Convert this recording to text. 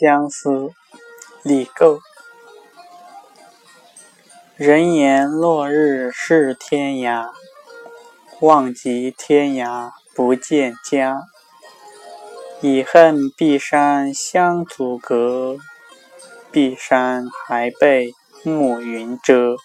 相思李觏人言落日是天涯，望极天涯不见家。已恨碧山相阻隔，碧山还被暮云遮。